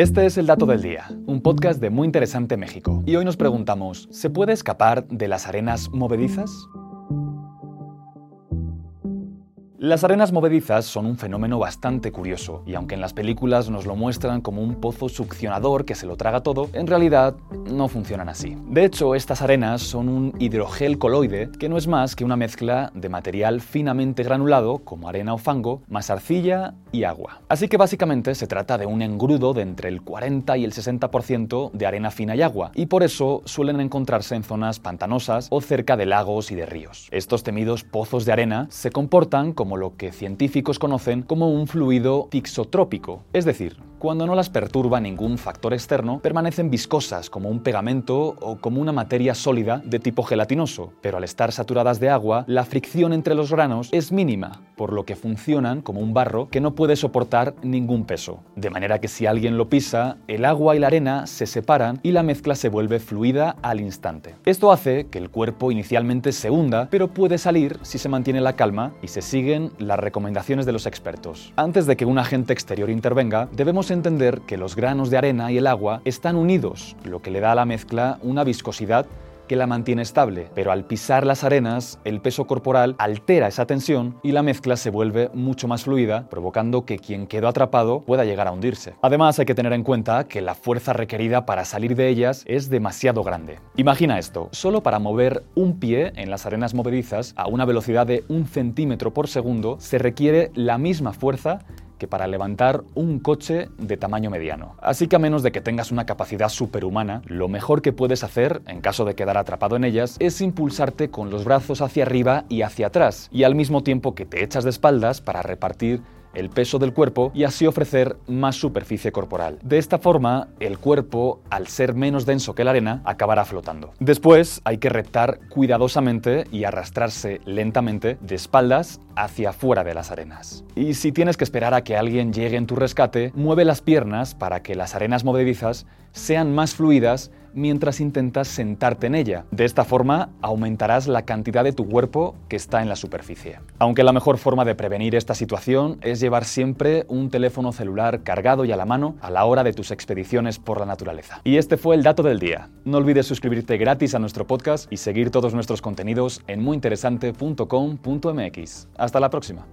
Este es el Dato del Día, un podcast de Muy Interesante México. Y hoy nos preguntamos, ¿se puede escapar de las arenas movedizas? Las arenas movedizas son un fenómeno bastante curioso, y aunque en las películas nos lo muestran como un pozo succionador que se lo traga todo, en realidad no funcionan así. De hecho, estas arenas son un hidrogel coloide que no es más que una mezcla de material finamente granulado, como arena o fango, más arcilla y agua. Así que básicamente se trata de un engrudo de entre el 40 y el 60% de arena fina y agua, y por eso suelen encontrarse en zonas pantanosas o cerca de lagos y de ríos. Estos temidos pozos de arena se comportan como lo que científicos conocen como un fluido tixotrópico, es decir, cuando no las perturba ningún factor externo, permanecen viscosas como un pegamento o como una materia sólida de tipo gelatinoso, pero al estar saturadas de agua, la fricción entre los granos es mínima, por lo que funcionan como un barro que no puede soportar ningún peso. De manera que si alguien lo pisa, el agua y la arena se separan y la mezcla se vuelve fluida al instante. Esto hace que el cuerpo inicialmente se hunda, pero puede salir si se mantiene la calma y se siguen las recomendaciones de los expertos. Antes de que un agente exterior intervenga, entender que los granos de arena y el agua están unidos, lo que le da a la mezcla una viscosidad que la mantiene estable, pero al pisar las arenas, el peso corporal altera esa tensión y la mezcla se vuelve mucho más fluida, provocando que quien quedó atrapado pueda llegar a hundirse. Además, hay que tener en cuenta que la fuerza requerida para salir de ellas es demasiado grande. Imagina esto, solo para mover un pie en las arenas movedizas a una velocidad de un centímetro por segundo se requiere la misma fuerza que para levantar un coche de tamaño mediano. Así que a menos de que tengas una capacidad superhumana, lo mejor que puedes hacer, en caso de quedar atrapado en ellas, es impulsarte con los brazos hacia arriba y hacia atrás, y al mismo tiempo que te echas de espaldas para repartir el peso del cuerpo y así ofrecer más superficie corporal. De esta forma, el cuerpo, al ser menos denso que la arena, acabará flotando. Después hay que reptar cuidadosamente y arrastrarse lentamente de espaldas hacia fuera de las arenas. Y si tienes que esperar a que alguien llegue en tu rescate, mueve las piernas para que las arenas movedizas sean más fluidas mientras intentas sentarte en ella. De esta forma aumentarás la cantidad de tu cuerpo que está en la superficie. Aunque la mejor forma de prevenir esta situación es llevar siempre un teléfono celular cargado y a la mano a la hora de tus expediciones por la naturaleza. Y este fue el dato del día. No olvides suscribirte gratis a nuestro podcast y seguir todos nuestros contenidos en muyinteresante.com.mx. Hasta la próxima.